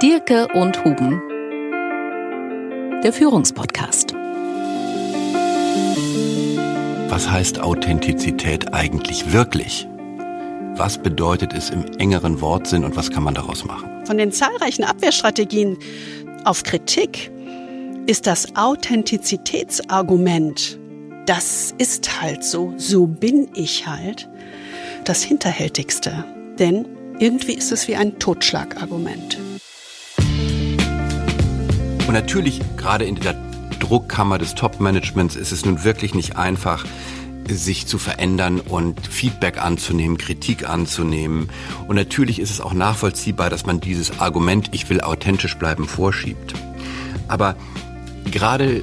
Dirke und Huben. Der Führungspodcast. Was heißt Authentizität eigentlich wirklich? Was bedeutet es im engeren Wortsinn und was kann man daraus machen? Von den zahlreichen Abwehrstrategien auf Kritik ist das Authentizitätsargument, das ist halt so, so bin ich halt, das hinterhältigste. Denn irgendwie ist es wie ein Totschlagargument. Und natürlich, gerade in der Druckkammer des Top-Managements ist es nun wirklich nicht einfach, sich zu verändern und Feedback anzunehmen, Kritik anzunehmen. Und natürlich ist es auch nachvollziehbar, dass man dieses Argument, ich will authentisch bleiben, vorschiebt. Aber gerade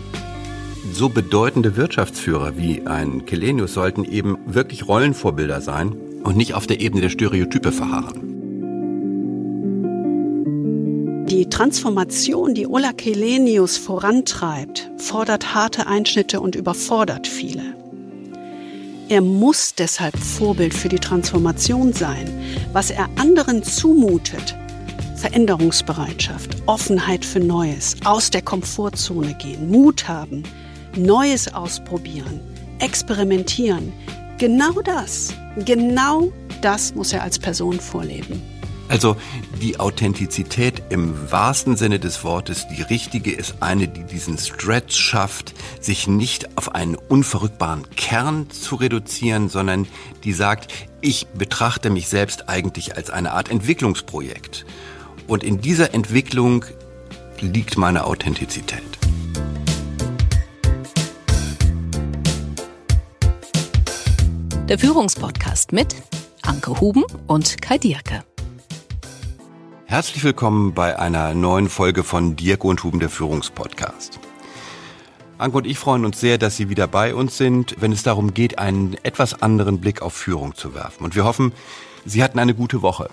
so bedeutende Wirtschaftsführer wie ein Kelenius sollten eben wirklich Rollenvorbilder sein und nicht auf der Ebene der Stereotype verharren. Die Transformation, die Ola Kelenius vorantreibt, fordert harte Einschnitte und überfordert viele. Er muss deshalb Vorbild für die Transformation sein. Was er anderen zumutet, Veränderungsbereitschaft, Offenheit für Neues, aus der Komfortzone gehen, Mut haben, Neues ausprobieren, experimentieren. Genau das, genau das muss er als Person vorleben. Also die Authentizität im wahrsten Sinne des Wortes, die richtige ist eine, die diesen Stretch schafft, sich nicht auf einen unverrückbaren Kern zu reduzieren, sondern die sagt, ich betrachte mich selbst eigentlich als eine Art Entwicklungsprojekt. Und in dieser Entwicklung liegt meine Authentizität. Der Führungspodcast mit Anke Huben und Kai Dierke. Herzlich willkommen bei einer neuen Folge von Dirk und Huben, der Führungspodcast. Anke und ich freuen uns sehr, dass Sie wieder bei uns sind, wenn es darum geht, einen etwas anderen Blick auf Führung zu werfen. Und wir hoffen, Sie hatten eine gute Woche.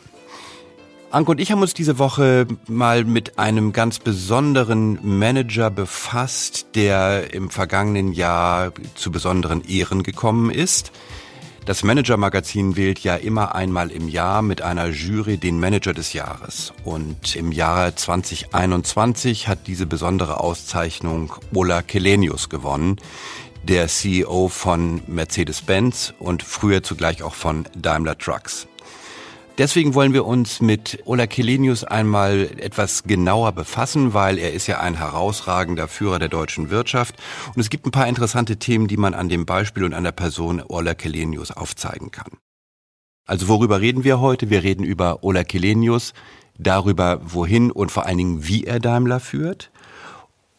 Anke und ich haben uns diese Woche mal mit einem ganz besonderen Manager befasst, der im vergangenen Jahr zu besonderen Ehren gekommen ist. Das Manager-Magazin wählt ja immer einmal im Jahr mit einer Jury den Manager des Jahres. Und im Jahre 2021 hat diese besondere Auszeichnung Ola Kelenius gewonnen, der CEO von Mercedes-Benz und früher zugleich auch von Daimler Trucks. Deswegen wollen wir uns mit Ola Kelenius einmal etwas genauer befassen, weil er ist ja ein herausragender Führer der deutschen Wirtschaft. Und es gibt ein paar interessante Themen, die man an dem Beispiel und an der Person Ola Kelenius aufzeigen kann. Also worüber reden wir heute? Wir reden über Ola Kelenius, darüber, wohin und vor allen Dingen, wie er Daimler führt.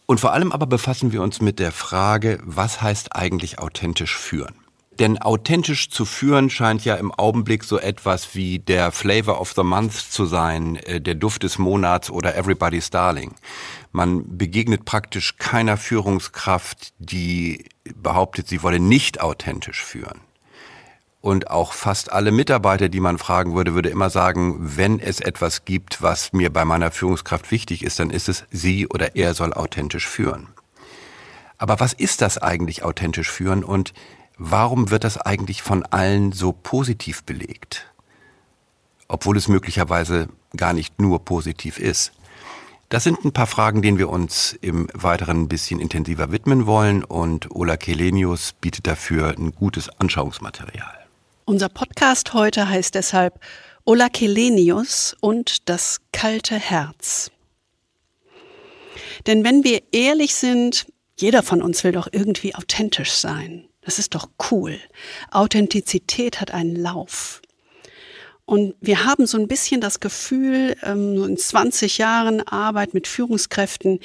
Und vor allem aber befassen wir uns mit der Frage, was heißt eigentlich authentisch führen? Denn authentisch zu führen scheint ja im Augenblick so etwas wie der Flavor of the Month zu sein, äh, der Duft des Monats oder Everybody's Darling. Man begegnet praktisch keiner Führungskraft, die behauptet, sie wolle nicht authentisch führen. Und auch fast alle Mitarbeiter, die man fragen würde, würde immer sagen, wenn es etwas gibt, was mir bei meiner Führungskraft wichtig ist, dann ist es, sie oder er soll authentisch führen. Aber was ist das eigentlich authentisch führen und warum wird das eigentlich von allen so positiv belegt? Obwohl es möglicherweise gar nicht nur positiv ist. Das sind ein paar Fragen, denen wir uns im Weiteren ein bisschen intensiver widmen wollen und Ola Kelenius bietet dafür ein gutes Anschauungsmaterial. Unser Podcast heute heißt deshalb Ola Kelenius und das kalte Herz. Denn wenn wir ehrlich sind, jeder von uns will doch irgendwie authentisch sein. Das ist doch cool. Authentizität hat einen Lauf. Und wir haben so ein bisschen das Gefühl, ähm, in 20 Jahren Arbeit mit Führungskräften,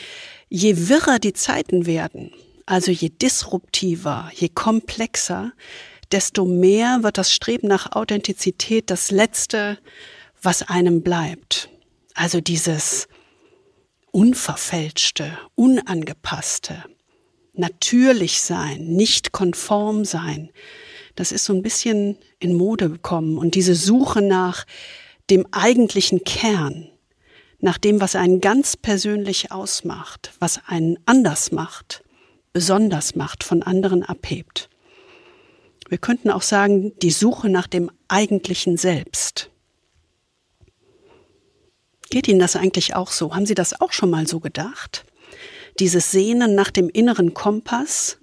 je wirrer die Zeiten werden, also je disruptiver, je komplexer, desto mehr wird das Streben nach Authentizität das Letzte, was einem bleibt. Also dieses Unverfälschte, Unangepasste, natürlich sein, nicht konform sein. Das ist so ein bisschen in Mode gekommen. Und diese Suche nach dem eigentlichen Kern, nach dem, was einen ganz persönlich ausmacht, was einen anders macht, besonders macht, von anderen abhebt. Wir könnten auch sagen, die Suche nach dem eigentlichen Selbst. Geht Ihnen das eigentlich auch so? Haben Sie das auch schon mal so gedacht? Dieses Sehnen nach dem inneren Kompass,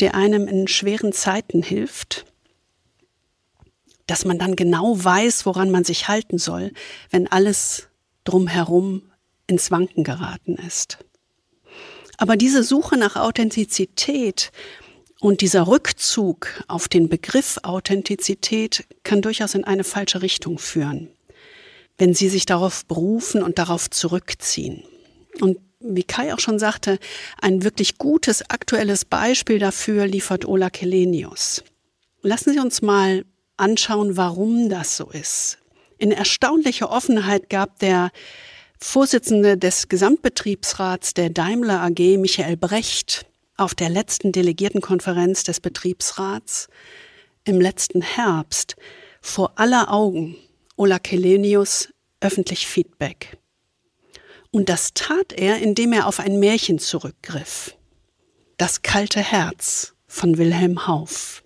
der einem in schweren Zeiten hilft? Dass man dann genau weiß, woran man sich halten soll, wenn alles drumherum ins Wanken geraten ist. Aber diese Suche nach Authentizität und dieser Rückzug auf den Begriff Authentizität kann durchaus in eine falsche Richtung führen, wenn Sie sich darauf berufen und darauf zurückziehen. Und wie Kai auch schon sagte, ein wirklich gutes aktuelles Beispiel dafür liefert Ola Kelenius. Lassen Sie uns mal anschauen, warum das so ist. In erstaunlicher Offenheit gab der Vorsitzende des Gesamtbetriebsrats der Daimler AG, Michael Brecht, auf der letzten Delegiertenkonferenz des Betriebsrats im letzten Herbst vor aller Augen Ola Kelenius öffentlich Feedback. Und das tat er, indem er auf ein Märchen zurückgriff. Das kalte Herz von Wilhelm Hauff.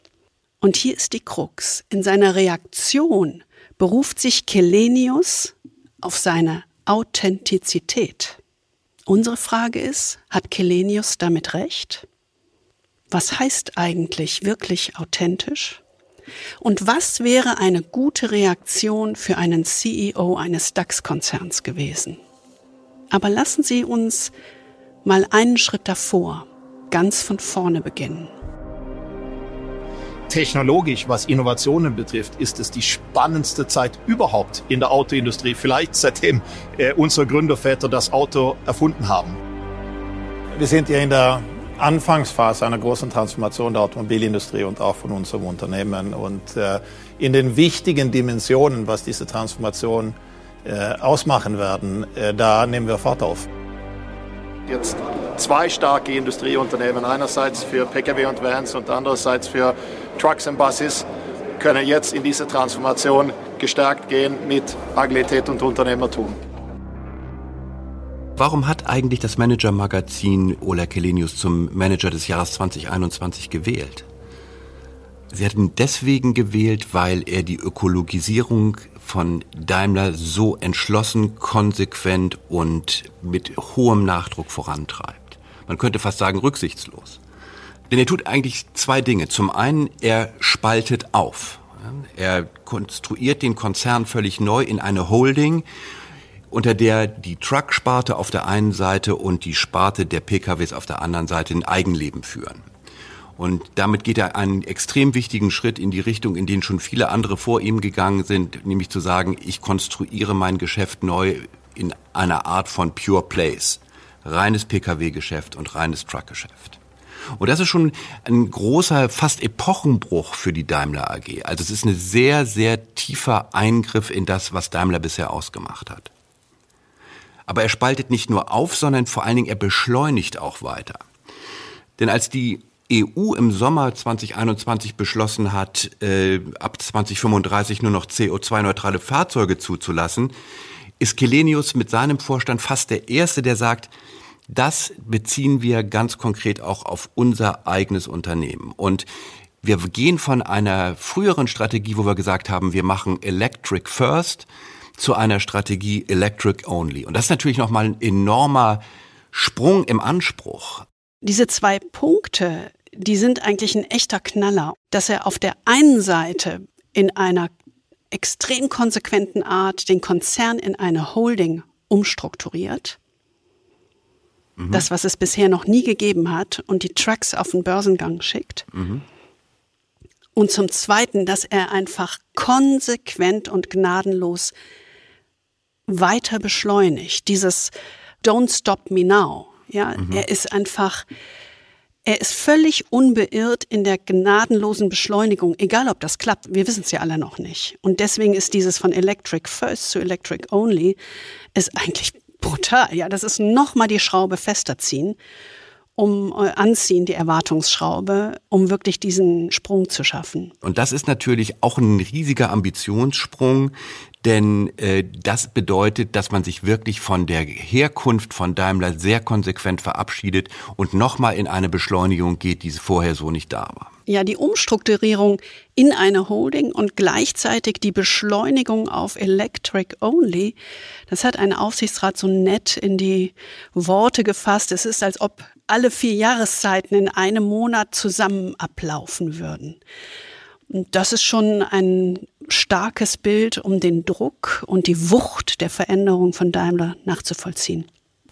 Und hier ist die Krux. In seiner Reaktion beruft sich Kelenius auf seine Authentizität. Unsere Frage ist, hat Kelenius damit recht? Was heißt eigentlich wirklich authentisch? Und was wäre eine gute Reaktion für einen CEO eines DAX-Konzerns gewesen? Aber lassen Sie uns mal einen Schritt davor, ganz von vorne beginnen. Technologisch, was Innovationen betrifft, ist es die spannendste Zeit überhaupt in der Autoindustrie. Vielleicht seitdem äh, unsere Gründerväter das Auto erfunden haben. Wir sind ja in der Anfangsphase einer großen Transformation der Automobilindustrie und auch von unserem Unternehmen. Und äh, in den wichtigen Dimensionen, was diese Transformation äh, ausmachen werden, äh, da nehmen wir Fahrt auf. Jetzt zwei starke Industrieunternehmen, einerseits für Pkw und Vans und andererseits für Trucks und Buses, können jetzt in diese Transformation gestärkt gehen mit Agilität und Unternehmertum. Warum hat eigentlich das Manager-Magazin Ola Kelenius zum Manager des Jahres 2021 gewählt? Sie ihn deswegen gewählt, weil er die Ökologisierung von Daimler so entschlossen, konsequent und mit hohem Nachdruck vorantreibt. Man könnte fast sagen rücksichtslos. Denn er tut eigentlich zwei Dinge. Zum einen, er spaltet auf. Er konstruiert den Konzern völlig neu in eine Holding, unter der die Truck-Sparte auf der einen Seite und die Sparte der PKWs auf der anderen Seite ein Eigenleben führen. Und damit geht er einen extrem wichtigen Schritt in die Richtung, in den schon viele andere vor ihm gegangen sind, nämlich zu sagen, ich konstruiere mein Geschäft neu in einer Art von Pure Place. Reines Pkw-Geschäft und reines Truck-Geschäft. Und das ist schon ein großer, fast Epochenbruch für die Daimler AG. Also es ist ein sehr, sehr tiefer Eingriff in das, was Daimler bisher ausgemacht hat. Aber er spaltet nicht nur auf, sondern vor allen Dingen er beschleunigt auch weiter. Denn als die EU im Sommer 2021 beschlossen hat, äh, ab 2035 nur noch CO2-neutrale Fahrzeuge zuzulassen, ist Kelenius mit seinem Vorstand fast der Erste, der sagt, das beziehen wir ganz konkret auch auf unser eigenes Unternehmen. Und wir gehen von einer früheren Strategie, wo wir gesagt haben, wir machen Electric First, zu einer Strategie Electric Only. Und das ist natürlich nochmal ein enormer Sprung im Anspruch. Diese zwei Punkte, die sind eigentlich ein echter Knaller, dass er auf der einen Seite in einer extrem konsequenten Art den Konzern in eine Holding umstrukturiert. Mhm. Das, was es bisher noch nie gegeben hat und die Trucks auf den Börsengang schickt. Mhm. Und zum Zweiten, dass er einfach konsequent und gnadenlos weiter beschleunigt. Dieses Don't Stop Me Now. Ja, mhm. er ist einfach, er ist völlig unbeirrt in der gnadenlosen Beschleunigung, egal ob das klappt. Wir wissen es ja alle noch nicht. Und deswegen ist dieses von Electric First zu Electric Only ist eigentlich brutal. Ja, das ist nochmal die Schraube fester ziehen, um äh, anziehen, die Erwartungsschraube, um wirklich diesen Sprung zu schaffen. Und das ist natürlich auch ein riesiger Ambitionssprung, denn äh, das bedeutet, dass man sich wirklich von der Herkunft von Daimler sehr konsequent verabschiedet und nochmal in eine Beschleunigung geht, die vorher so nicht da war. Ja, die Umstrukturierung in eine Holding und gleichzeitig die Beschleunigung auf Electric Only, das hat ein Aufsichtsrat so nett in die Worte gefasst. Es ist, als ob alle vier Jahreszeiten in einem Monat zusammen ablaufen würden. Und das ist schon ein starkes Bild, um den Druck und die Wucht der Veränderung von Daimler nachzuvollziehen.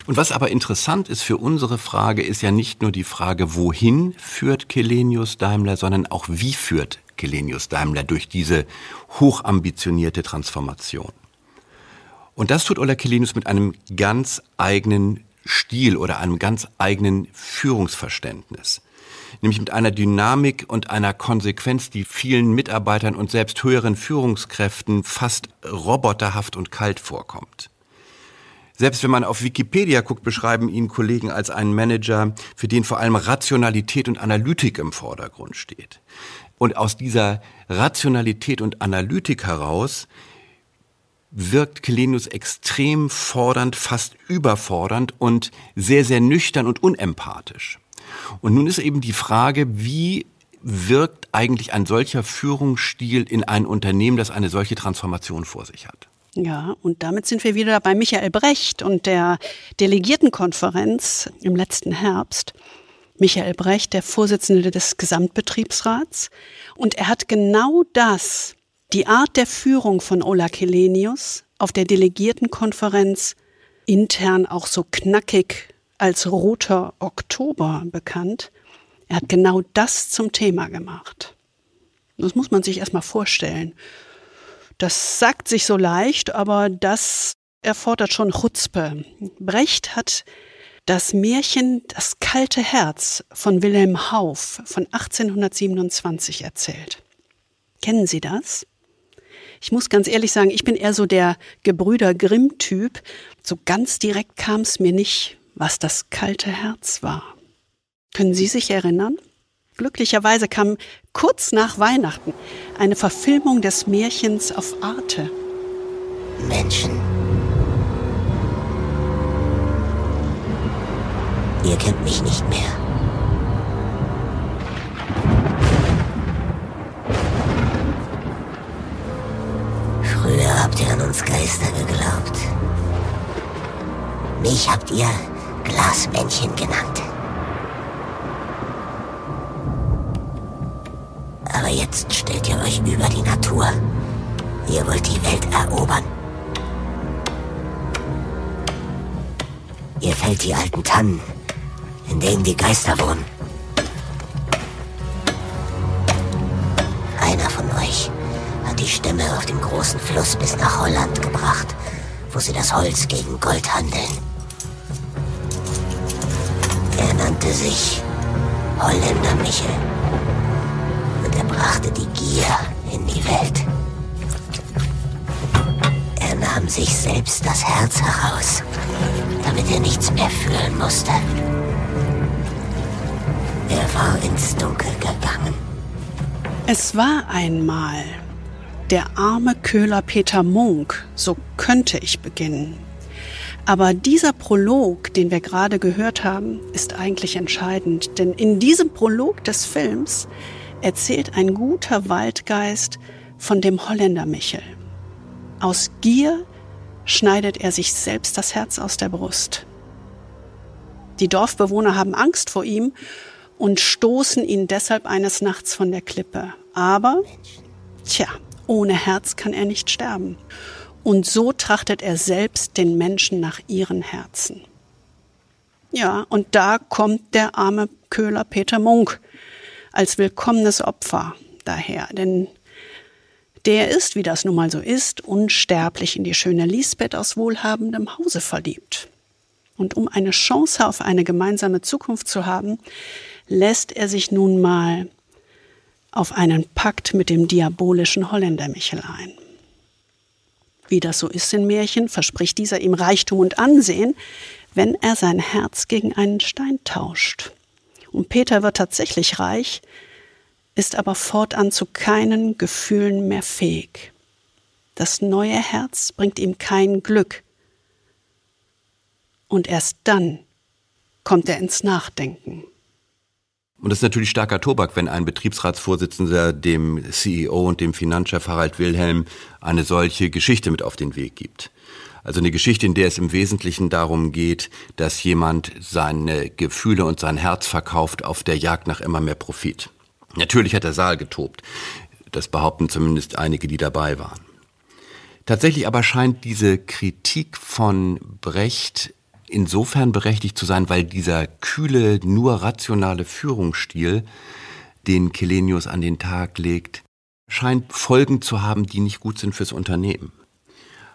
Und was aber interessant ist für unsere Frage, ist ja nicht nur die Frage, wohin führt Kelenius Daimler, sondern auch wie führt Kelenius Daimler durch diese hochambitionierte Transformation. Und das tut Ola Kelenius mit einem ganz eigenen Stil oder einem ganz eigenen Führungsverständnis. Nämlich mit einer Dynamik und einer Konsequenz, die vielen Mitarbeitern und selbst höheren Führungskräften fast roboterhaft und kalt vorkommt. Selbst wenn man auf Wikipedia guckt, beschreiben ihn Kollegen als einen Manager, für den vor allem Rationalität und Analytik im Vordergrund steht. Und aus dieser Rationalität und Analytik heraus wirkt Kelenius extrem fordernd, fast überfordernd und sehr, sehr nüchtern und unempathisch. Und nun ist eben die Frage, wie wirkt eigentlich ein solcher Führungsstil in ein Unternehmen, das eine solche Transformation vor sich hat? Ja, und damit sind wir wieder bei Michael Brecht und der Delegiertenkonferenz im letzten Herbst. Michael Brecht, der Vorsitzende des Gesamtbetriebsrats. Und er hat genau das, die Art der Führung von Ola Kelenius auf der Delegiertenkonferenz intern auch so knackig als roter Oktober bekannt. Er hat genau das zum Thema gemacht. Das muss man sich erstmal vorstellen. Das sagt sich so leicht, aber das erfordert schon Chutzpe. Brecht hat das Märchen Das kalte Herz von Wilhelm Hauff von 1827 erzählt. Kennen Sie das? Ich muss ganz ehrlich sagen, ich bin eher so der Gebrüder Grimm-Typ. So ganz direkt kam es mir nicht, was das kalte Herz war. Können Sie sich erinnern? Glücklicherweise kam kurz nach Weihnachten eine Verfilmung des Märchens auf Arte. Menschen. Ihr kennt mich nicht mehr. Früher habt ihr an uns Geister geglaubt. Mich habt ihr Glasmännchen genannt. Aber jetzt stellt ihr euch über die Natur. Ihr wollt die Welt erobern. Ihr fällt die alten Tannen, in denen die Geister wohnen. Hat die Stämme auf dem großen Fluss bis nach Holland gebracht, wo sie das Holz gegen Gold handeln. Er nannte sich Holländer Michel brachte die Gier in die Welt. Er nahm sich selbst das Herz heraus, damit er nichts mehr fühlen musste. Er war ins Dunkel gegangen. Es war einmal der arme Köhler Peter Munk, so könnte ich beginnen. Aber dieser Prolog, den wir gerade gehört haben, ist eigentlich entscheidend, denn in diesem Prolog des Films erzählt ein guter Waldgeist von dem Holländer Michel. Aus Gier schneidet er sich selbst das Herz aus der Brust. Die Dorfbewohner haben Angst vor ihm und stoßen ihn deshalb eines Nachts von der Klippe. Aber, tja, ohne Herz kann er nicht sterben. Und so trachtet er selbst den Menschen nach ihren Herzen. Ja, und da kommt der arme Köhler Peter Munk als willkommenes Opfer daher. Denn der ist, wie das nun mal so ist, unsterblich in die schöne Lisbeth aus wohlhabendem Hause verliebt. Und um eine Chance auf eine gemeinsame Zukunft zu haben, lässt er sich nun mal auf einen Pakt mit dem diabolischen Holländer Michel ein. Wie das so ist in Märchen, verspricht dieser ihm Reichtum und Ansehen, wenn er sein Herz gegen einen Stein tauscht. Und Peter wird tatsächlich reich, ist aber fortan zu keinen Gefühlen mehr fähig. Das neue Herz bringt ihm kein Glück. Und erst dann kommt er ins Nachdenken. Und das ist natürlich starker Tobak, wenn ein Betriebsratsvorsitzender dem CEO und dem Finanzchef Harald Wilhelm eine solche Geschichte mit auf den Weg gibt. Also eine Geschichte, in der es im Wesentlichen darum geht, dass jemand seine Gefühle und sein Herz verkauft auf der Jagd nach immer mehr Profit. Natürlich hat der Saal getobt. Das behaupten zumindest einige, die dabei waren. Tatsächlich aber scheint diese Kritik von Brecht insofern berechtigt zu sein, weil dieser kühle, nur rationale Führungsstil, den Kelenius an den Tag legt, scheint Folgen zu haben, die nicht gut sind fürs Unternehmen.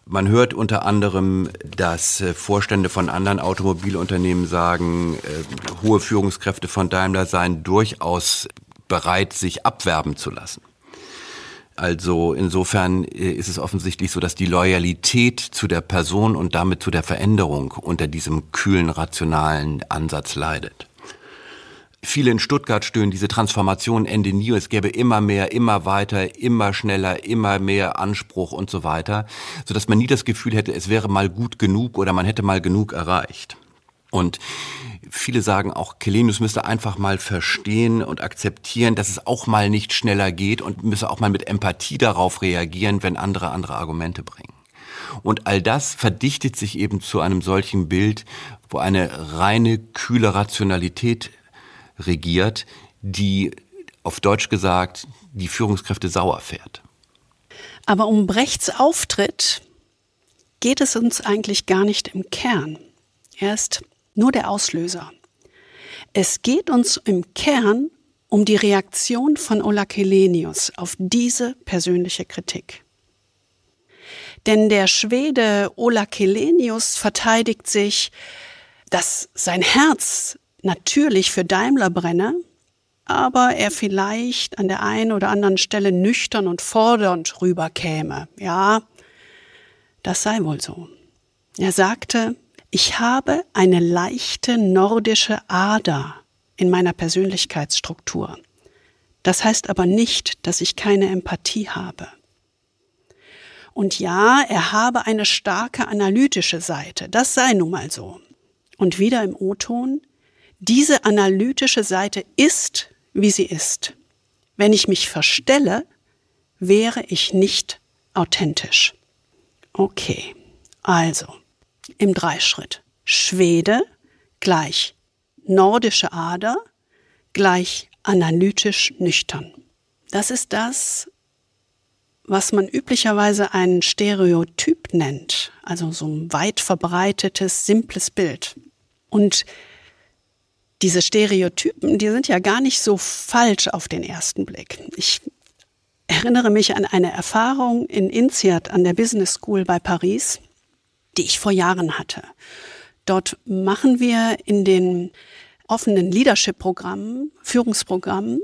Man hört unter anderem, dass äh, Vorstände von anderen Automobilunternehmen sagen, äh, hohe Führungskräfte von Daimler seien durchaus bereit, sich abwerben zu lassen. Also insofern äh, ist es offensichtlich so, dass die Loyalität zu der Person und damit zu der Veränderung unter diesem kühlen, rationalen Ansatz leidet. Viele in Stuttgart stöhnen diese Transformation Ende nie. Es gäbe immer mehr, immer weiter, immer schneller, immer mehr Anspruch und so weiter, sodass man nie das Gefühl hätte, es wäre mal gut genug oder man hätte mal genug erreicht. Und viele sagen auch, Kelenius müsste einfach mal verstehen und akzeptieren, dass es auch mal nicht schneller geht und müsse auch mal mit Empathie darauf reagieren, wenn andere andere Argumente bringen. Und all das verdichtet sich eben zu einem solchen Bild, wo eine reine, kühle Rationalität regiert, die auf Deutsch gesagt die Führungskräfte sauer fährt. Aber um Brechts Auftritt geht es uns eigentlich gar nicht im Kern. Er ist nur der Auslöser. Es geht uns im Kern um die Reaktion von Ola Kelenius auf diese persönliche Kritik. Denn der Schwede Ola Kelenius verteidigt sich, dass sein Herz natürlich für Daimler brenne, aber er vielleicht an der einen oder anderen Stelle nüchtern und fordernd rüberkäme. Ja, das sei wohl so. Er sagte, ich habe eine leichte nordische Ader in meiner Persönlichkeitsstruktur. Das heißt aber nicht, dass ich keine Empathie habe. Und ja, er habe eine starke analytische Seite. Das sei nun mal so. Und wieder im O-Ton, diese analytische Seite ist, wie sie ist. Wenn ich mich verstelle, wäre ich nicht authentisch. Okay, also im Dreischritt. Schwede gleich nordische Ader gleich analytisch nüchtern. Das ist das, was man üblicherweise ein Stereotyp nennt, also so ein weit verbreitetes, simples Bild. Und diese Stereotypen, die sind ja gar nicht so falsch auf den ersten Blick. Ich erinnere mich an eine Erfahrung in INSEAD an der Business School bei Paris die ich vor Jahren hatte. Dort machen wir in den offenen Leadership-Programmen, Führungsprogrammen,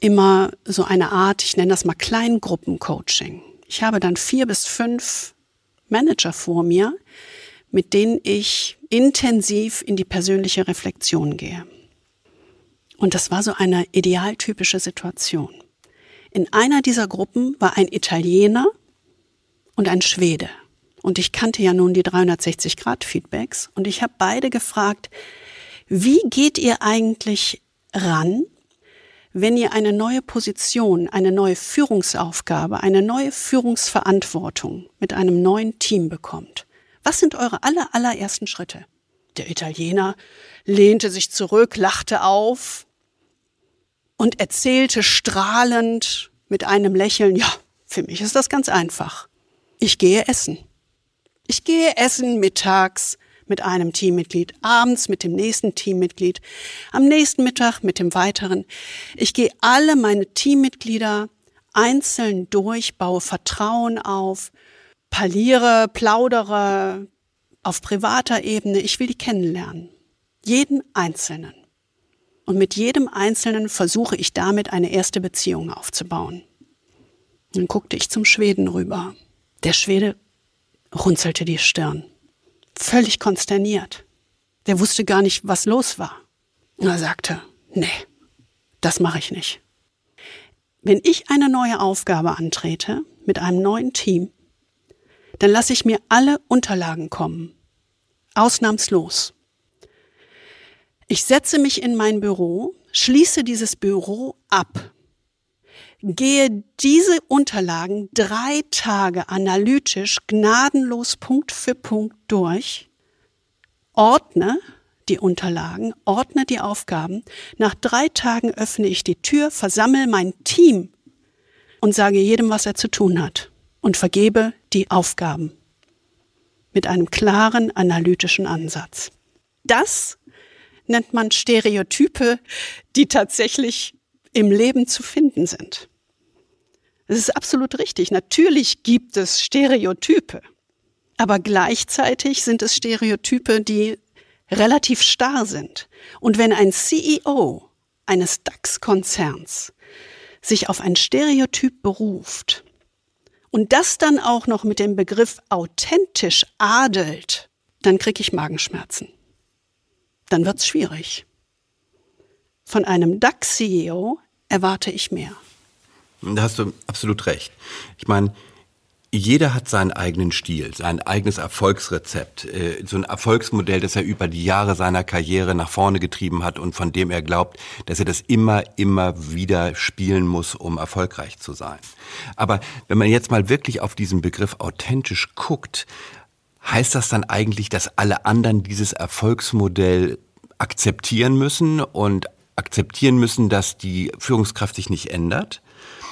immer so eine Art, ich nenne das mal Kleingruppencoaching. Ich habe dann vier bis fünf Manager vor mir, mit denen ich intensiv in die persönliche Reflexion gehe. Und das war so eine idealtypische Situation. In einer dieser Gruppen war ein Italiener und ein Schwede. Und ich kannte ja nun die 360-Grad-Feedbacks und ich habe beide gefragt, wie geht ihr eigentlich ran, wenn ihr eine neue Position, eine neue Führungsaufgabe, eine neue Führungsverantwortung mit einem neuen Team bekommt? Was sind eure aller, allerersten Schritte? Der Italiener lehnte sich zurück, lachte auf und erzählte strahlend mit einem Lächeln, ja, für mich ist das ganz einfach. Ich gehe essen. Ich gehe essen mittags mit einem Teammitglied, abends mit dem nächsten Teammitglied, am nächsten Mittag mit dem weiteren. Ich gehe alle meine Teammitglieder einzeln durch, baue Vertrauen auf, parliere, plaudere auf privater Ebene. Ich will die kennenlernen. Jeden Einzelnen. Und mit jedem Einzelnen versuche ich damit eine erste Beziehung aufzubauen. Dann guckte ich zum Schweden rüber. Der Schwede runzelte die Stirn. Völlig konsterniert. Der wusste gar nicht, was los war. Und er sagte, nee, das mache ich nicht. Wenn ich eine neue Aufgabe antrete mit einem neuen Team, dann lasse ich mir alle Unterlagen kommen. Ausnahmslos. Ich setze mich in mein Büro, schließe dieses Büro ab, gehe diese Unterlagen drei Tage analytisch, gnadenlos Punkt für Punkt durch, ordne die Unterlagen, ordne die Aufgaben. Nach drei Tagen öffne ich die Tür, versammle mein Team und sage jedem, was er zu tun hat und vergebe die Aufgaben mit einem klaren analytischen Ansatz. Das nennt man Stereotype, die tatsächlich im Leben zu finden sind. Das ist absolut richtig. Natürlich gibt es Stereotype. Aber gleichzeitig sind es Stereotype, die relativ starr sind. Und wenn ein CEO eines DAX-Konzerns sich auf ein Stereotyp beruft und das dann auch noch mit dem Begriff authentisch adelt, dann kriege ich Magenschmerzen. Dann wird's schwierig. Von einem DAX-CEO erwarte ich mehr. Da hast du absolut recht. Ich meine, jeder hat seinen eigenen Stil, sein eigenes Erfolgsrezept, äh, so ein Erfolgsmodell, das er über die Jahre seiner Karriere nach vorne getrieben hat und von dem er glaubt, dass er das immer, immer wieder spielen muss, um erfolgreich zu sein. Aber wenn man jetzt mal wirklich auf diesen Begriff authentisch guckt, heißt das dann eigentlich, dass alle anderen dieses Erfolgsmodell akzeptieren müssen und akzeptieren müssen, dass die Führungskraft sich nicht ändert,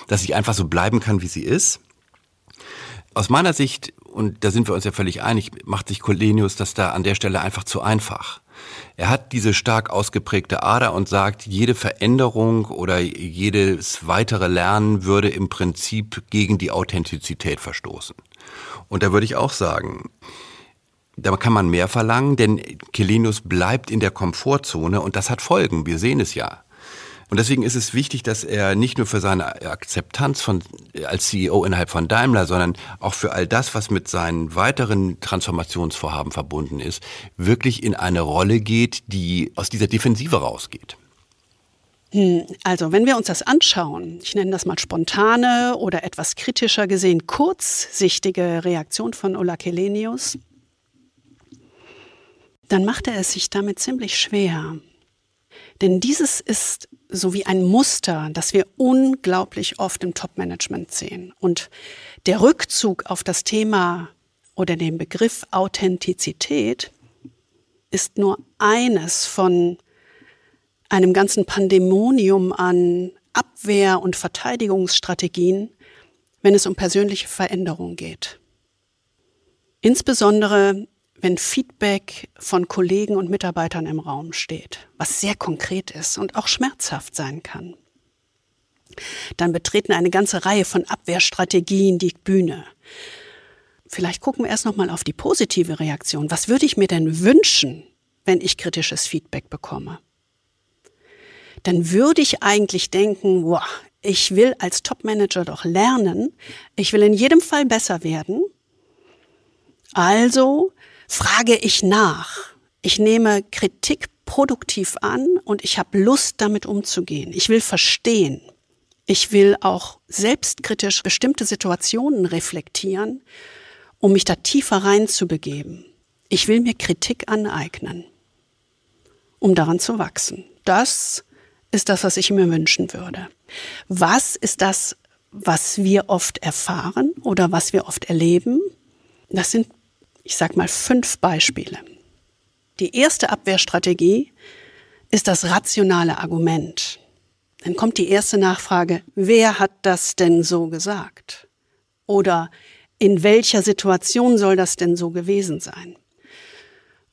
dass sie einfach so bleiben kann, wie sie ist? Aus meiner Sicht, und da sind wir uns ja völlig einig, macht sich Colenius das da an der Stelle einfach zu einfach. Er hat diese stark ausgeprägte Ader und sagt, jede Veränderung oder jedes weitere Lernen würde im Prinzip gegen die Authentizität verstoßen. Und da würde ich auch sagen, da kann man mehr verlangen, denn Kelenius bleibt in der Komfortzone und das hat Folgen. Wir sehen es ja. Und deswegen ist es wichtig, dass er nicht nur für seine Akzeptanz von, als CEO innerhalb von Daimler, sondern auch für all das, was mit seinen weiteren Transformationsvorhaben verbunden ist, wirklich in eine Rolle geht, die aus dieser Defensive rausgeht. Hm, also, wenn wir uns das anschauen, ich nenne das mal spontane oder etwas kritischer gesehen kurzsichtige Reaktion von Ola Kelenius, dann macht er es sich damit ziemlich schwer. Denn dieses ist so wie ein Muster, das wir unglaublich oft im Top-Management sehen. Und der Rückzug auf das Thema oder den Begriff Authentizität ist nur eines von einem ganzen Pandemonium an Abwehr- und Verteidigungsstrategien, wenn es um persönliche Veränderung geht. Insbesondere wenn Feedback von Kollegen und Mitarbeitern im Raum steht, was sehr konkret ist und auch schmerzhaft sein kann. Dann betreten eine ganze Reihe von Abwehrstrategien die Bühne. Vielleicht gucken wir erst noch mal auf die positive Reaktion. Was würde ich mir denn wünschen, wenn ich kritisches Feedback bekomme? Dann würde ich eigentlich denken, wow, ich will als Topmanager doch lernen, ich will in jedem Fall besser werden. Also frage ich nach. Ich nehme Kritik produktiv an und ich habe Lust, damit umzugehen. Ich will verstehen. Ich will auch selbstkritisch bestimmte Situationen reflektieren, um mich da tiefer reinzubegeben. Ich will mir Kritik aneignen, um daran zu wachsen. Das ist das, was ich mir wünschen würde. Was ist das, was wir oft erfahren oder was wir oft erleben? Das sind ich sage mal fünf Beispiele. Die erste Abwehrstrategie ist das rationale Argument. Dann kommt die erste Nachfrage, wer hat das denn so gesagt? Oder in welcher Situation soll das denn so gewesen sein?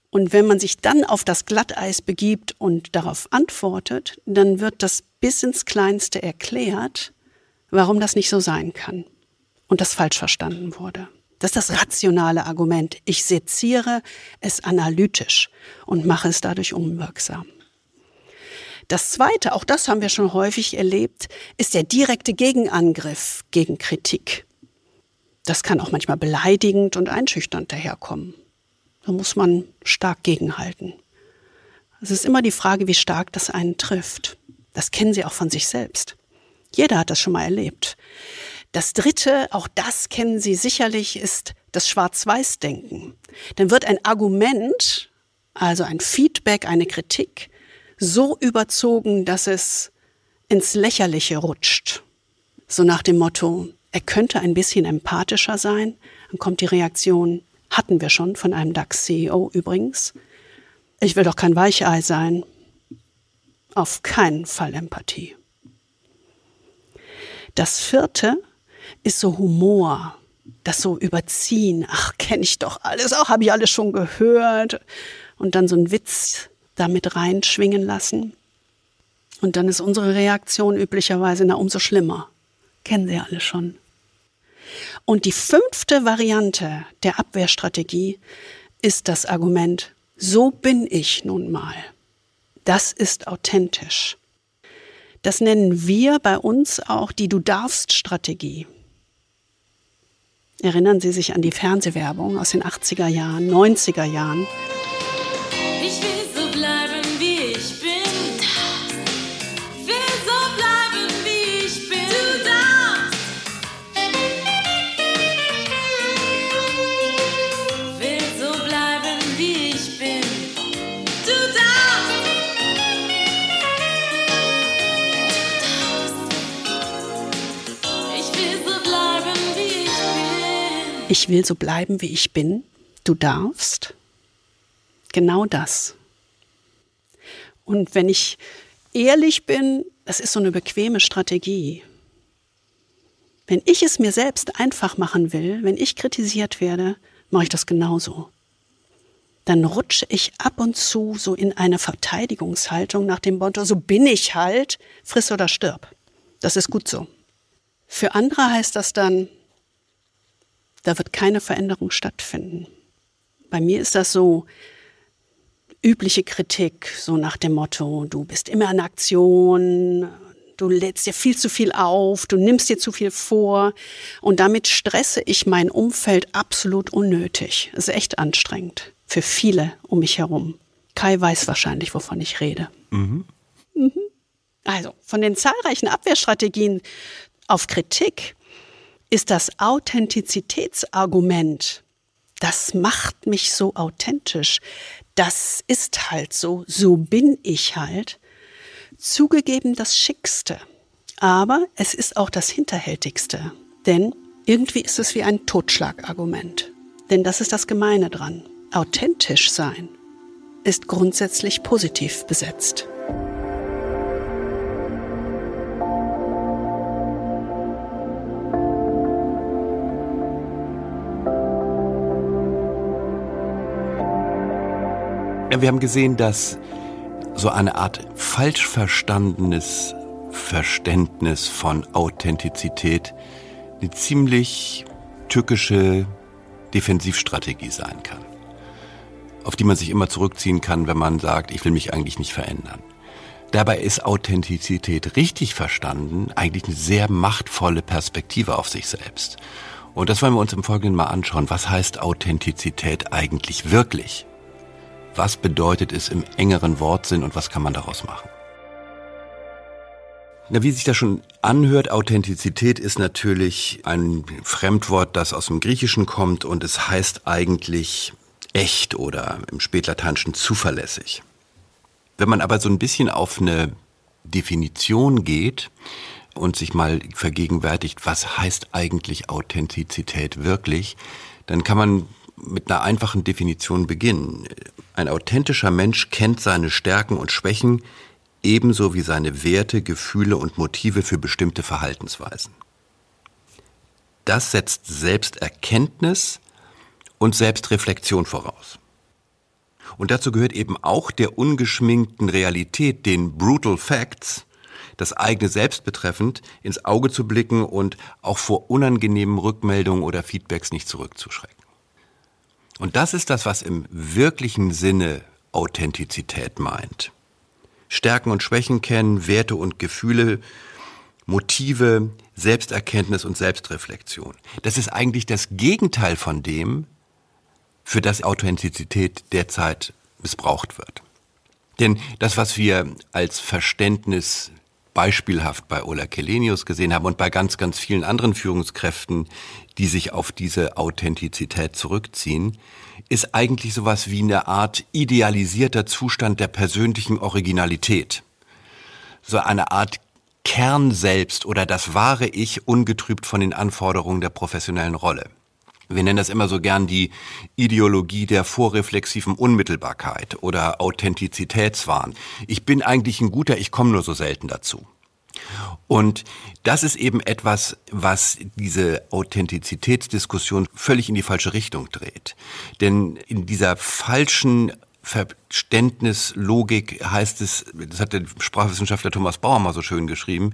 Und wenn man sich dann auf das Glatteis begibt und darauf antwortet, dann wird das bis ins Kleinste erklärt, warum das nicht so sein kann und das falsch verstanden wurde. Das ist das rationale Argument. Ich seziere es analytisch und mache es dadurch unwirksam. Das zweite, auch das haben wir schon häufig erlebt, ist der direkte Gegenangriff gegen Kritik. Das kann auch manchmal beleidigend und einschüchternd daherkommen. Da muss man stark gegenhalten. Es ist immer die Frage, wie stark das einen trifft. Das kennen Sie auch von sich selbst. Jeder hat das schon mal erlebt. Das dritte, auch das kennen Sie sicherlich, ist das Schwarz-Weiß-Denken. Dann wird ein Argument, also ein Feedback, eine Kritik, so überzogen, dass es ins Lächerliche rutscht. So nach dem Motto, er könnte ein bisschen empathischer sein. Dann kommt die Reaktion, hatten wir schon von einem DAX-CEO übrigens. Ich will doch kein Weichei sein. Auf keinen Fall Empathie. Das vierte ist so Humor, das so überziehen. Ach, kenne ich doch alles, auch habe ich alles schon gehört. Und dann so einen Witz damit reinschwingen lassen. Und dann ist unsere Reaktion üblicherweise, na, umso schlimmer. Kennen Sie alle schon. Und die fünfte Variante der Abwehrstrategie ist das Argument, so bin ich nun mal. Das ist authentisch. Das nennen wir bei uns auch die Du darfst Strategie. Erinnern Sie sich an die Fernsehwerbung aus den 80er Jahren, 90er Jahren? Ich will so bleiben, wie ich bin, du darfst. Genau das. Und wenn ich ehrlich bin, das ist so eine bequeme Strategie. Wenn ich es mir selbst einfach machen will, wenn ich kritisiert werde, mache ich das genauso. Dann rutsche ich ab und zu so in eine Verteidigungshaltung nach dem Motto, so bin ich halt, friss oder stirb. Das ist gut so. Für andere heißt das dann, da wird keine Veränderung stattfinden. Bei mir ist das so übliche Kritik, so nach dem Motto, du bist immer in Aktion, du lädst dir viel zu viel auf, du nimmst dir zu viel vor und damit stresse ich mein Umfeld absolut unnötig. Das ist echt anstrengend für viele um mich herum. Kai weiß wahrscheinlich, wovon ich rede. Mhm. Mhm. Also, von den zahlreichen Abwehrstrategien auf Kritik ist das Authentizitätsargument. Das macht mich so authentisch. Das ist halt so. So bin ich halt. Zugegeben das Schickste. Aber es ist auch das Hinterhältigste. Denn irgendwie ist es wie ein Totschlagargument. Denn das ist das Gemeine dran. Authentisch sein ist grundsätzlich positiv besetzt. Wir haben gesehen, dass so eine Art falsch verstandenes Verständnis von Authentizität eine ziemlich tückische Defensivstrategie sein kann, auf die man sich immer zurückziehen kann, wenn man sagt, ich will mich eigentlich nicht verändern. Dabei ist Authentizität richtig verstanden eigentlich eine sehr machtvolle Perspektive auf sich selbst. Und das wollen wir uns im Folgenden mal anschauen. Was heißt Authentizität eigentlich wirklich? Was bedeutet es im engeren Wortsinn und was kann man daraus machen? Na, wie sich das schon anhört, Authentizität ist natürlich ein Fremdwort, das aus dem Griechischen kommt und es heißt eigentlich echt oder im Spätlateinischen zuverlässig. Wenn man aber so ein bisschen auf eine Definition geht und sich mal vergegenwärtigt, was heißt eigentlich Authentizität wirklich, dann kann man mit einer einfachen Definition beginnen. Ein authentischer Mensch kennt seine Stärken und Schwächen ebenso wie seine Werte, Gefühle und Motive für bestimmte Verhaltensweisen. Das setzt Selbsterkenntnis und Selbstreflexion voraus. Und dazu gehört eben auch der ungeschminkten Realität, den Brutal Facts, das eigene Selbst betreffend, ins Auge zu blicken und auch vor unangenehmen Rückmeldungen oder Feedbacks nicht zurückzuschrecken. Und das ist das, was im wirklichen Sinne Authentizität meint. Stärken und Schwächen kennen, Werte und Gefühle, Motive, Selbsterkenntnis und Selbstreflexion. Das ist eigentlich das Gegenteil von dem, für das Authentizität derzeit missbraucht wird. Denn das, was wir als Verständnis beispielhaft bei Ola Kelenius gesehen haben und bei ganz, ganz vielen anderen Führungskräften, die sich auf diese Authentizität zurückziehen, ist eigentlich sowas wie eine Art idealisierter Zustand der persönlichen Originalität. So eine Art Kern selbst oder das wahre Ich ungetrübt von den Anforderungen der professionellen Rolle. Wir nennen das immer so gern die Ideologie der vorreflexiven Unmittelbarkeit oder Authentizitätswahn. Ich bin eigentlich ein guter, ich komme nur so selten dazu. Und das ist eben etwas, was diese Authentizitätsdiskussion völlig in die falsche Richtung dreht. Denn in dieser falschen Verständnislogik heißt es, das hat der Sprachwissenschaftler Thomas Bauer mal so schön geschrieben,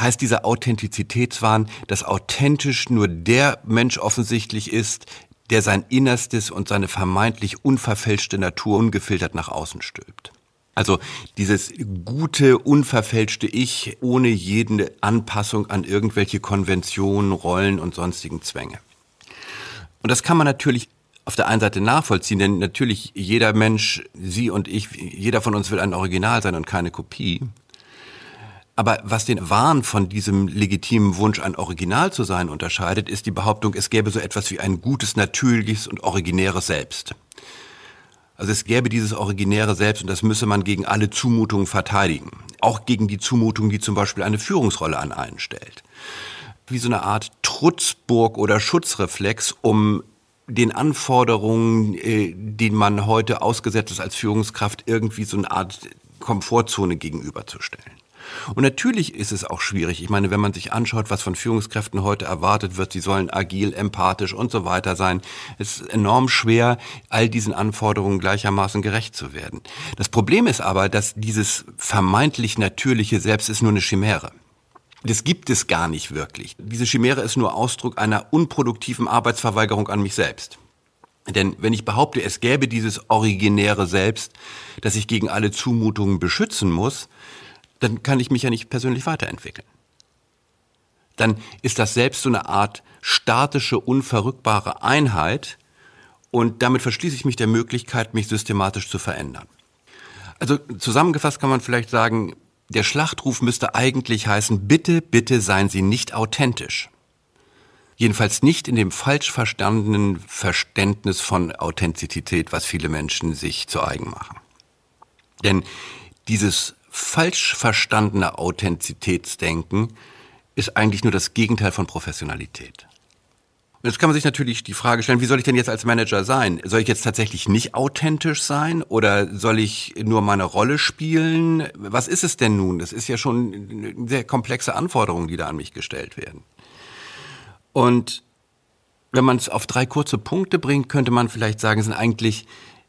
heißt dieser Authentizitätswahn, dass authentisch nur der Mensch offensichtlich ist, der sein Innerstes und seine vermeintlich unverfälschte Natur ungefiltert nach außen stülpt. Also dieses gute, unverfälschte Ich ohne jede Anpassung an irgendwelche Konventionen, Rollen und sonstigen Zwänge. Und das kann man natürlich auf der einen Seite nachvollziehen, denn natürlich jeder Mensch, Sie und ich, jeder von uns will ein Original sein und keine Kopie. Aber was den Wahn von diesem legitimen Wunsch, ein Original zu sein, unterscheidet, ist die Behauptung, es gäbe so etwas wie ein gutes, natürliches und originäres Selbst. Also es gäbe dieses originäre Selbst und das müsse man gegen alle Zumutungen verteidigen. Auch gegen die Zumutungen, die zum Beispiel eine Führungsrolle an einen stellt. Wie so eine Art Trutzburg oder Schutzreflex, um den Anforderungen, äh, denen man heute ausgesetzt ist als Führungskraft, irgendwie so eine Art Komfortzone gegenüberzustellen. Und natürlich ist es auch schwierig. Ich meine, wenn man sich anschaut, was von Führungskräften heute erwartet wird, sie sollen agil, empathisch und so weiter sein, es ist enorm schwer, all diesen Anforderungen gleichermaßen gerecht zu werden. Das Problem ist aber, dass dieses vermeintlich natürliche Selbst ist nur eine Chimäre. Das gibt es gar nicht wirklich. Diese Chimäre ist nur Ausdruck einer unproduktiven Arbeitsverweigerung an mich selbst. Denn wenn ich behaupte, es gäbe dieses originäre Selbst, das ich gegen alle Zumutungen beschützen muss, dann kann ich mich ja nicht persönlich weiterentwickeln. Dann ist das selbst so eine Art statische, unverrückbare Einheit und damit verschließe ich mich der Möglichkeit, mich systematisch zu verändern. Also zusammengefasst kann man vielleicht sagen, der Schlachtruf müsste eigentlich heißen, bitte, bitte seien Sie nicht authentisch. Jedenfalls nicht in dem falsch verstandenen Verständnis von Authentizität, was viele Menschen sich zu eigen machen. Denn dieses falsch verstandene Authentizitätsdenken ist eigentlich nur das Gegenteil von Professionalität. Und jetzt kann man sich natürlich die Frage stellen, wie soll ich denn jetzt als Manager sein? Soll ich jetzt tatsächlich nicht authentisch sein oder soll ich nur meine Rolle spielen? Was ist es denn nun? Das ist ja schon sehr komplexe Anforderungen, die da an mich gestellt werden. Und wenn man es auf drei kurze Punkte bringt, könnte man vielleicht sagen, es sind eigentlich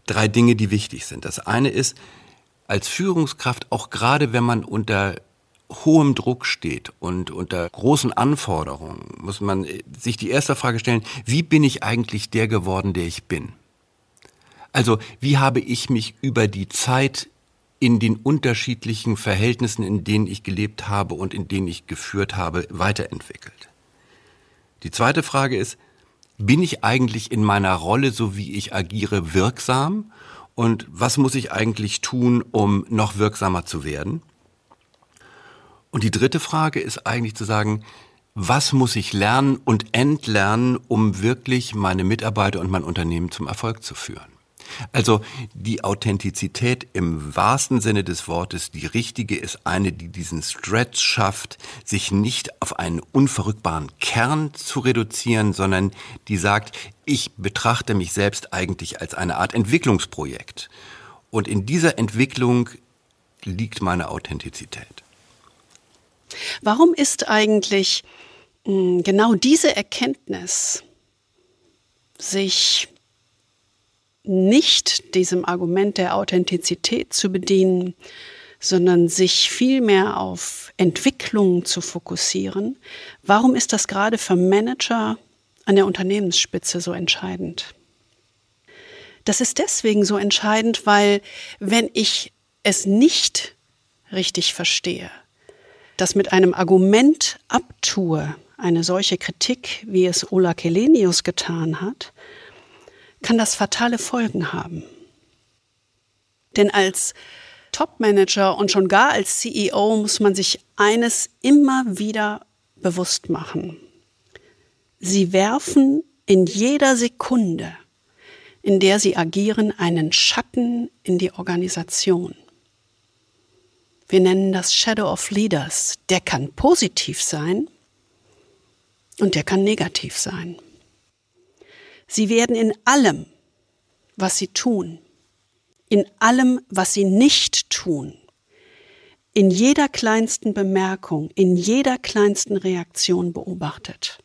drei Dinge, die wichtig sind. Das eine ist, als Führungskraft, auch gerade wenn man unter hohem Druck steht und unter großen Anforderungen, muss man sich die erste Frage stellen, wie bin ich eigentlich der geworden, der ich bin? Also, wie habe ich mich über die Zeit in den unterschiedlichen Verhältnissen, in denen ich gelebt habe und in denen ich geführt habe, weiterentwickelt? Die zweite Frage ist, bin ich eigentlich in meiner Rolle, so wie ich agiere, wirksam? Und was muss ich eigentlich tun, um noch wirksamer zu werden? Und die dritte Frage ist eigentlich zu sagen, was muss ich lernen und entlernen, um wirklich meine Mitarbeiter und mein Unternehmen zum Erfolg zu führen? Also die Authentizität im wahrsten Sinne des Wortes, die richtige ist eine, die diesen Stretch schafft, sich nicht auf einen unverrückbaren Kern zu reduzieren, sondern die sagt, ich betrachte mich selbst eigentlich als eine Art Entwicklungsprojekt. Und in dieser Entwicklung liegt meine Authentizität. Warum ist eigentlich hm, genau diese Erkenntnis, sich nicht diesem Argument der Authentizität zu bedienen, sondern sich vielmehr auf Entwicklung zu fokussieren. Warum ist das gerade für Manager an der Unternehmensspitze so entscheidend? Das ist deswegen so entscheidend, weil wenn ich es nicht richtig verstehe, das mit einem Argument abtue, eine solche Kritik, wie es Ola Kelenius getan hat, kann das fatale Folgen haben. Denn als Top-Manager und schon gar als CEO muss man sich eines immer wieder bewusst machen. Sie werfen in jeder Sekunde, in der sie agieren, einen Schatten in die Organisation. Wir nennen das Shadow of Leaders. Der kann positiv sein und der kann negativ sein. Sie werden in allem, was sie tun, in allem, was sie nicht tun, in jeder kleinsten Bemerkung, in jeder kleinsten Reaktion beobachtet.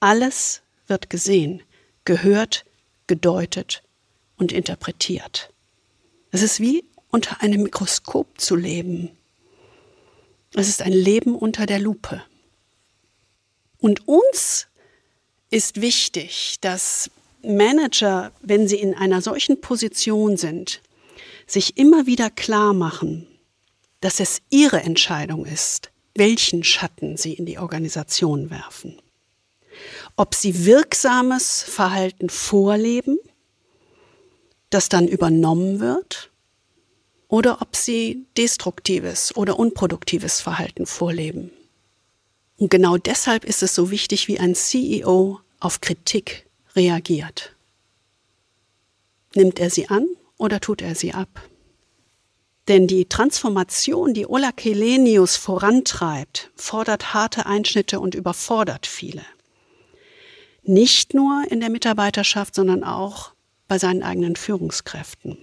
Alles wird gesehen, gehört, gedeutet und interpretiert. Es ist wie unter einem Mikroskop zu leben. Es ist ein Leben unter der Lupe. Und uns ist wichtig, dass Manager, wenn sie in einer solchen Position sind, sich immer wieder klar machen, dass es ihre Entscheidung ist, welchen Schatten sie in die Organisation werfen ob sie wirksames Verhalten vorleben, das dann übernommen wird, oder ob sie destruktives oder unproduktives Verhalten vorleben. Und genau deshalb ist es so wichtig, wie ein CEO auf Kritik reagiert. Nimmt er sie an oder tut er sie ab? Denn die Transformation, die Ola Kelenius vorantreibt, fordert harte Einschnitte und überfordert viele. Nicht nur in der Mitarbeiterschaft, sondern auch bei seinen eigenen Führungskräften.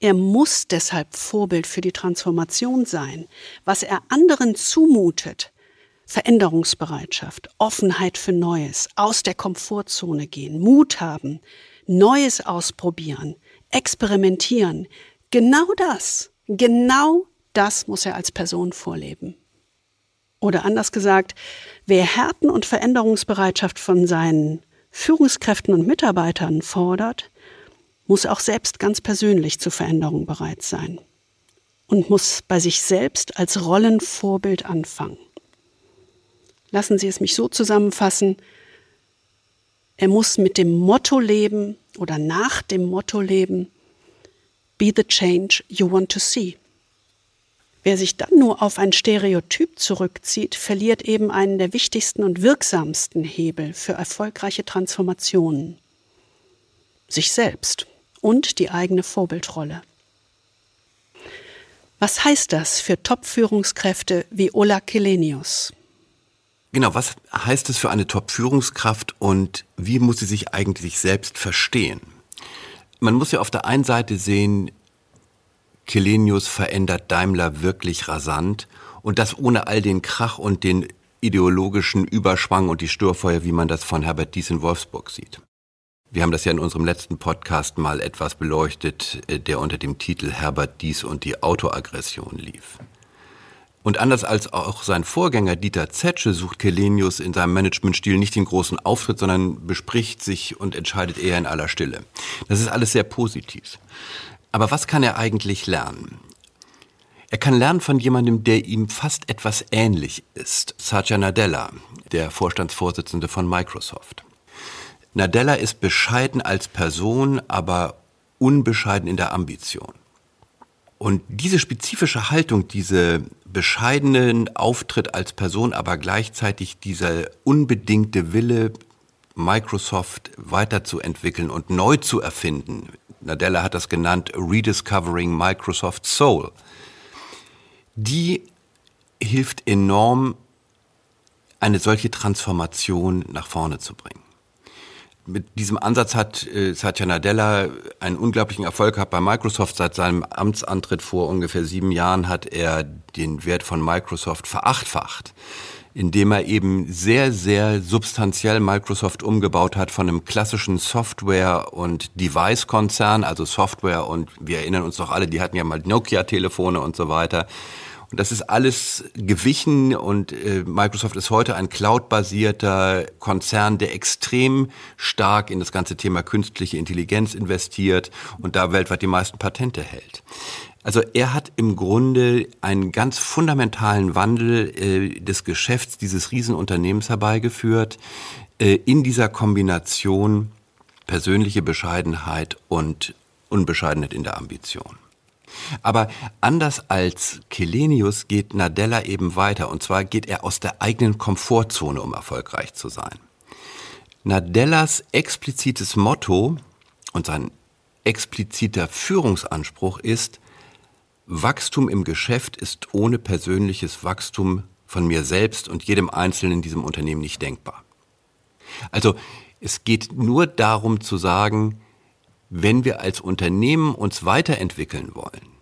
Er muss deshalb Vorbild für die Transformation sein. Was er anderen zumutet, Veränderungsbereitschaft, Offenheit für Neues, aus der Komfortzone gehen, Mut haben, Neues ausprobieren, experimentieren. Genau das, genau das muss er als Person vorleben. Oder anders gesagt, wer Härten und Veränderungsbereitschaft von seinen Führungskräften und Mitarbeitern fordert, muss auch selbst ganz persönlich zu Veränderung bereit sein und muss bei sich selbst als Rollenvorbild anfangen. Lassen Sie es mich so zusammenfassen. Er muss mit dem Motto leben oder nach dem Motto leben, Be the change you want to see. Wer sich dann nur auf ein Stereotyp zurückzieht, verliert eben einen der wichtigsten und wirksamsten Hebel für erfolgreiche Transformationen. Sich selbst und die eigene Vorbildrolle. Was heißt das für Top-Führungskräfte wie Ola Kelenius? Genau, was heißt es für eine Top-Führungskraft und wie muss sie sich eigentlich selbst verstehen? Man muss ja auf der einen Seite sehen, Kelenius verändert Daimler wirklich rasant und das ohne all den Krach und den ideologischen Überschwang und die Störfeuer, wie man das von Herbert Dies in Wolfsburg sieht. Wir haben das ja in unserem letzten Podcast mal etwas beleuchtet, äh, der unter dem Titel Herbert Dies und die Autoaggression lief. Und anders als auch sein Vorgänger Dieter Zetsche sucht Kelenius in seinem Managementstil nicht den großen Auftritt, sondern bespricht sich und entscheidet eher in aller Stille. Das ist alles sehr positiv. Aber was kann er eigentlich lernen? Er kann lernen von jemandem, der ihm fast etwas ähnlich ist. Satya Nadella, der Vorstandsvorsitzende von Microsoft. Nadella ist bescheiden als Person, aber unbescheiden in der Ambition. Und diese spezifische Haltung, diese bescheidenen Auftritt als Person, aber gleichzeitig dieser unbedingte Wille, Microsoft weiterzuentwickeln und neu zu erfinden, Nadella hat das genannt Rediscovering Microsoft Soul. Die hilft enorm, eine solche Transformation nach vorne zu bringen. Mit diesem Ansatz hat äh, Satya Nadella einen unglaublichen Erfolg gehabt bei Microsoft. Seit seinem Amtsantritt vor ungefähr sieben Jahren hat er den Wert von Microsoft verachtfacht indem er eben sehr, sehr substanziell Microsoft umgebaut hat von einem klassischen Software- und Device-Konzern, also Software und wir erinnern uns doch alle, die hatten ja mal Nokia-Telefone und so weiter. Und das ist alles gewichen und äh, Microsoft ist heute ein cloud-basierter Konzern, der extrem stark in das ganze Thema künstliche Intelligenz investiert und da weltweit die meisten Patente hält. Also er hat im Grunde einen ganz fundamentalen Wandel äh, des Geschäfts dieses Riesenunternehmens herbeigeführt, äh, in dieser Kombination persönliche Bescheidenheit und Unbescheidenheit in der Ambition. Aber anders als Kelenius geht Nadella eben weiter. Und zwar geht er aus der eigenen Komfortzone, um erfolgreich zu sein. Nadellas explizites Motto und sein expliziter Führungsanspruch ist, Wachstum im Geschäft ist ohne persönliches Wachstum von mir selbst und jedem Einzelnen in diesem Unternehmen nicht denkbar. Also es geht nur darum zu sagen, wenn wir als Unternehmen uns weiterentwickeln wollen,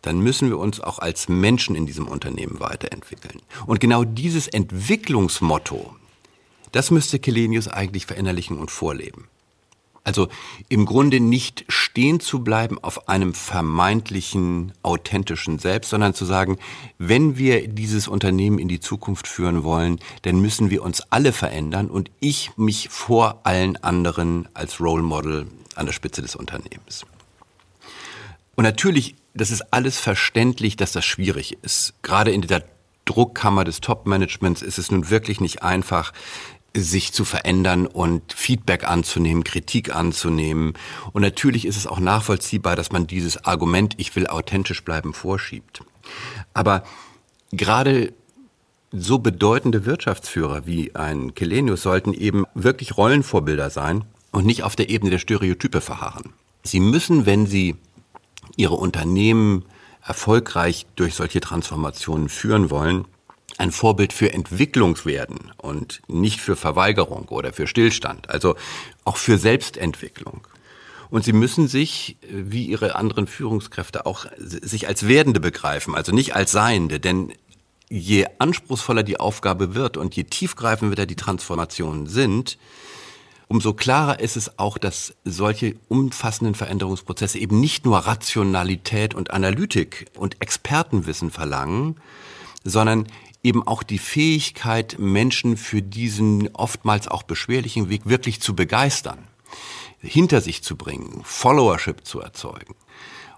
dann müssen wir uns auch als Menschen in diesem Unternehmen weiterentwickeln. Und genau dieses Entwicklungsmotto, das müsste Kelenius eigentlich verinnerlichen und vorleben. Also im Grunde nicht stehen zu bleiben auf einem vermeintlichen, authentischen Selbst, sondern zu sagen, wenn wir dieses Unternehmen in die Zukunft führen wollen, dann müssen wir uns alle verändern und ich mich vor allen anderen als Role Model an der Spitze des Unternehmens. Und natürlich, das ist alles verständlich, dass das schwierig ist. Gerade in dieser Druckkammer des Top-Managements ist es nun wirklich nicht einfach, sich zu verändern und Feedback anzunehmen, Kritik anzunehmen. Und natürlich ist es auch nachvollziehbar, dass man dieses Argument, ich will authentisch bleiben, vorschiebt. Aber gerade so bedeutende Wirtschaftsführer wie ein Kelenius sollten eben wirklich Rollenvorbilder sein und nicht auf der Ebene der Stereotype verharren. Sie müssen, wenn sie ihre Unternehmen erfolgreich durch solche Transformationen führen wollen, ein Vorbild für Entwicklung werden und nicht für Verweigerung oder für Stillstand, also auch für Selbstentwicklung. Und sie müssen sich, wie ihre anderen Führungskräfte auch, sich als Werdende begreifen, also nicht als Seiende, denn je anspruchsvoller die Aufgabe wird und je tiefgreifender die Transformationen sind, umso klarer ist es auch, dass solche umfassenden Veränderungsprozesse eben nicht nur Rationalität und Analytik und Expertenwissen verlangen, sondern eben auch die Fähigkeit, Menschen für diesen oftmals auch beschwerlichen Weg wirklich zu begeistern, hinter sich zu bringen, Followership zu erzeugen.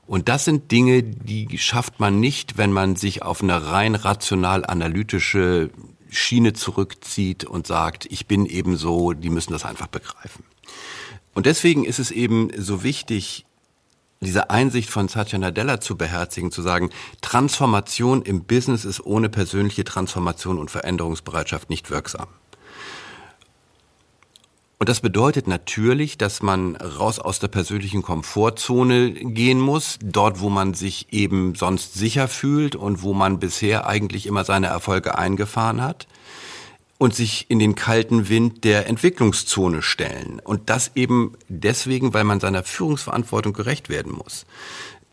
Und das sind Dinge, die schafft man nicht, wenn man sich auf eine rein rational-analytische Schiene zurückzieht und sagt, ich bin eben so, die müssen das einfach begreifen. Und deswegen ist es eben so wichtig, diese Einsicht von Satya Nadella zu beherzigen, zu sagen, Transformation im Business ist ohne persönliche Transformation und Veränderungsbereitschaft nicht wirksam. Und das bedeutet natürlich, dass man raus aus der persönlichen Komfortzone gehen muss, dort wo man sich eben sonst sicher fühlt und wo man bisher eigentlich immer seine Erfolge eingefahren hat und sich in den kalten Wind der Entwicklungszone stellen. Und das eben deswegen, weil man seiner Führungsverantwortung gerecht werden muss.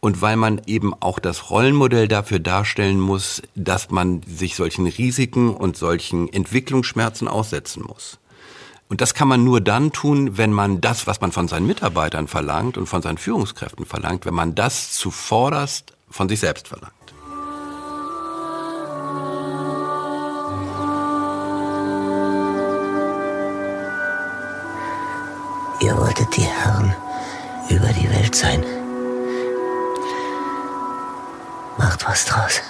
Und weil man eben auch das Rollenmodell dafür darstellen muss, dass man sich solchen Risiken und solchen Entwicklungsschmerzen aussetzen muss. Und das kann man nur dann tun, wenn man das, was man von seinen Mitarbeitern verlangt und von seinen Führungskräften verlangt, wenn man das zuvorderst von sich selbst verlangt. Ihr wolltet die Herren über die Welt sein. Macht was draus.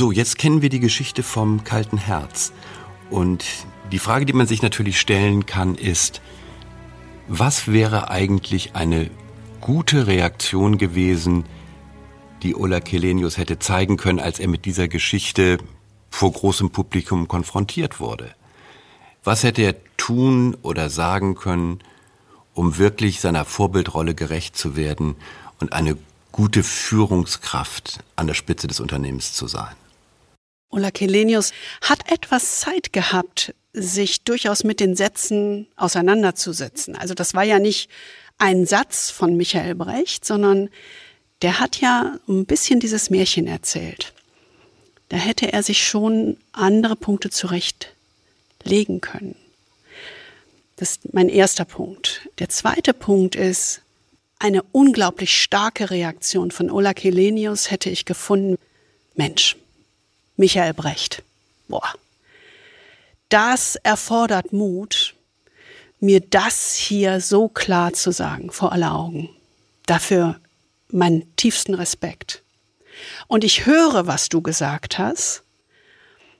So, jetzt kennen wir die Geschichte vom kalten Herz. Und die Frage, die man sich natürlich stellen kann, ist, was wäre eigentlich eine gute Reaktion gewesen, die Ola Kelenius hätte zeigen können, als er mit dieser Geschichte vor großem Publikum konfrontiert wurde? Was hätte er tun oder sagen können, um wirklich seiner Vorbildrolle gerecht zu werden und eine gute Führungskraft an der Spitze des Unternehmens zu sein? Ola Kelenius hat etwas Zeit gehabt, sich durchaus mit den Sätzen auseinanderzusetzen. Also das war ja nicht ein Satz von Michael Brecht, sondern der hat ja ein bisschen dieses Märchen erzählt. Da hätte er sich schon andere Punkte zurechtlegen können. Das ist mein erster Punkt. Der zweite Punkt ist, eine unglaublich starke Reaktion von Ola Kelenius hätte ich gefunden. Mensch, Michael Brecht. Boah. das erfordert Mut, mir das hier so klar zu sagen, vor aller Augen. Dafür meinen tiefsten Respekt. Und ich höre, was du gesagt hast.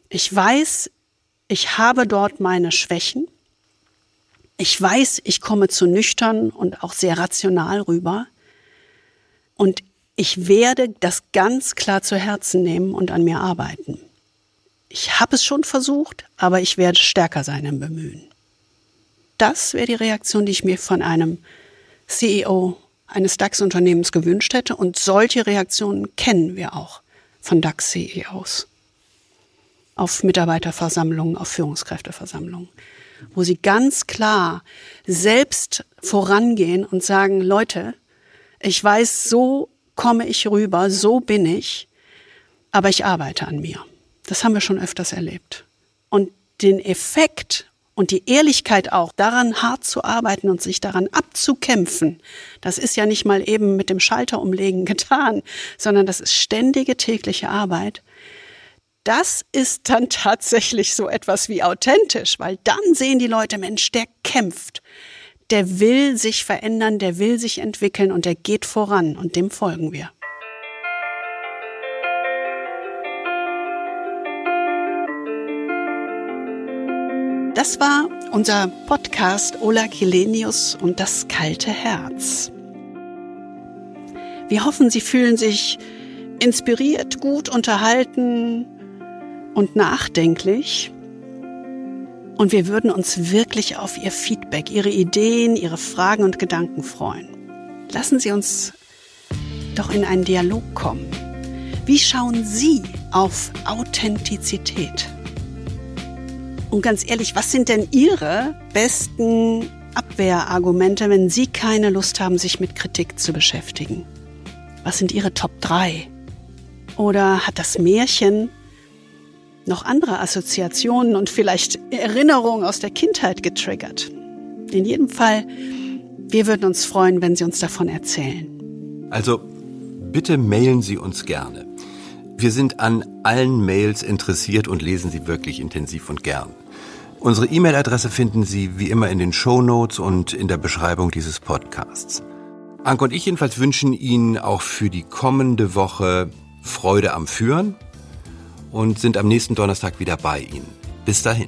Ich weiß, ich habe dort meine Schwächen. Ich weiß, ich komme zu nüchtern und auch sehr rational rüber. Und ich werde das ganz klar zu Herzen nehmen und an mir arbeiten. Ich habe es schon versucht, aber ich werde stärker sein im Bemühen. Das wäre die Reaktion, die ich mir von einem CEO eines DAX-Unternehmens gewünscht hätte. Und solche Reaktionen kennen wir auch von DAX-CEOs auf Mitarbeiterversammlungen, auf Führungskräfteversammlungen, wo sie ganz klar selbst vorangehen und sagen, Leute, ich weiß, so komme ich rüber, so bin ich, aber ich arbeite an mir. Das haben wir schon öfters erlebt. Und den Effekt und die Ehrlichkeit auch, daran hart zu arbeiten und sich daran abzukämpfen, das ist ja nicht mal eben mit dem Schalter umlegen getan, sondern das ist ständige tägliche Arbeit. Das ist dann tatsächlich so etwas wie authentisch, weil dann sehen die Leute, Mensch, der kämpft, der will sich verändern, der will sich entwickeln und der geht voran und dem folgen wir. Das war unser Podcast Ola Kilenius und das kalte Herz. Wir hoffen, Sie fühlen sich inspiriert, gut unterhalten und nachdenklich. Und wir würden uns wirklich auf Ihr Feedback, Ihre Ideen, Ihre Fragen und Gedanken freuen. Lassen Sie uns doch in einen Dialog kommen. Wie schauen Sie auf Authentizität? Und ganz ehrlich, was sind denn Ihre besten Abwehrargumente, wenn Sie keine Lust haben, sich mit Kritik zu beschäftigen? Was sind Ihre Top 3? Oder hat das Märchen noch andere Assoziationen und vielleicht Erinnerungen aus der Kindheit getriggert? In jedem Fall, wir würden uns freuen, wenn Sie uns davon erzählen. Also bitte mailen Sie uns gerne. Wir sind an allen Mails interessiert und lesen sie wirklich intensiv und gern. Unsere E-Mail-Adresse finden Sie wie immer in den Show Notes und in der Beschreibung dieses Podcasts. Anke und ich jedenfalls wünschen Ihnen auch für die kommende Woche Freude am Führen und sind am nächsten Donnerstag wieder bei Ihnen. Bis dahin.